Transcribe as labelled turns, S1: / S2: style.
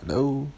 S1: Hello?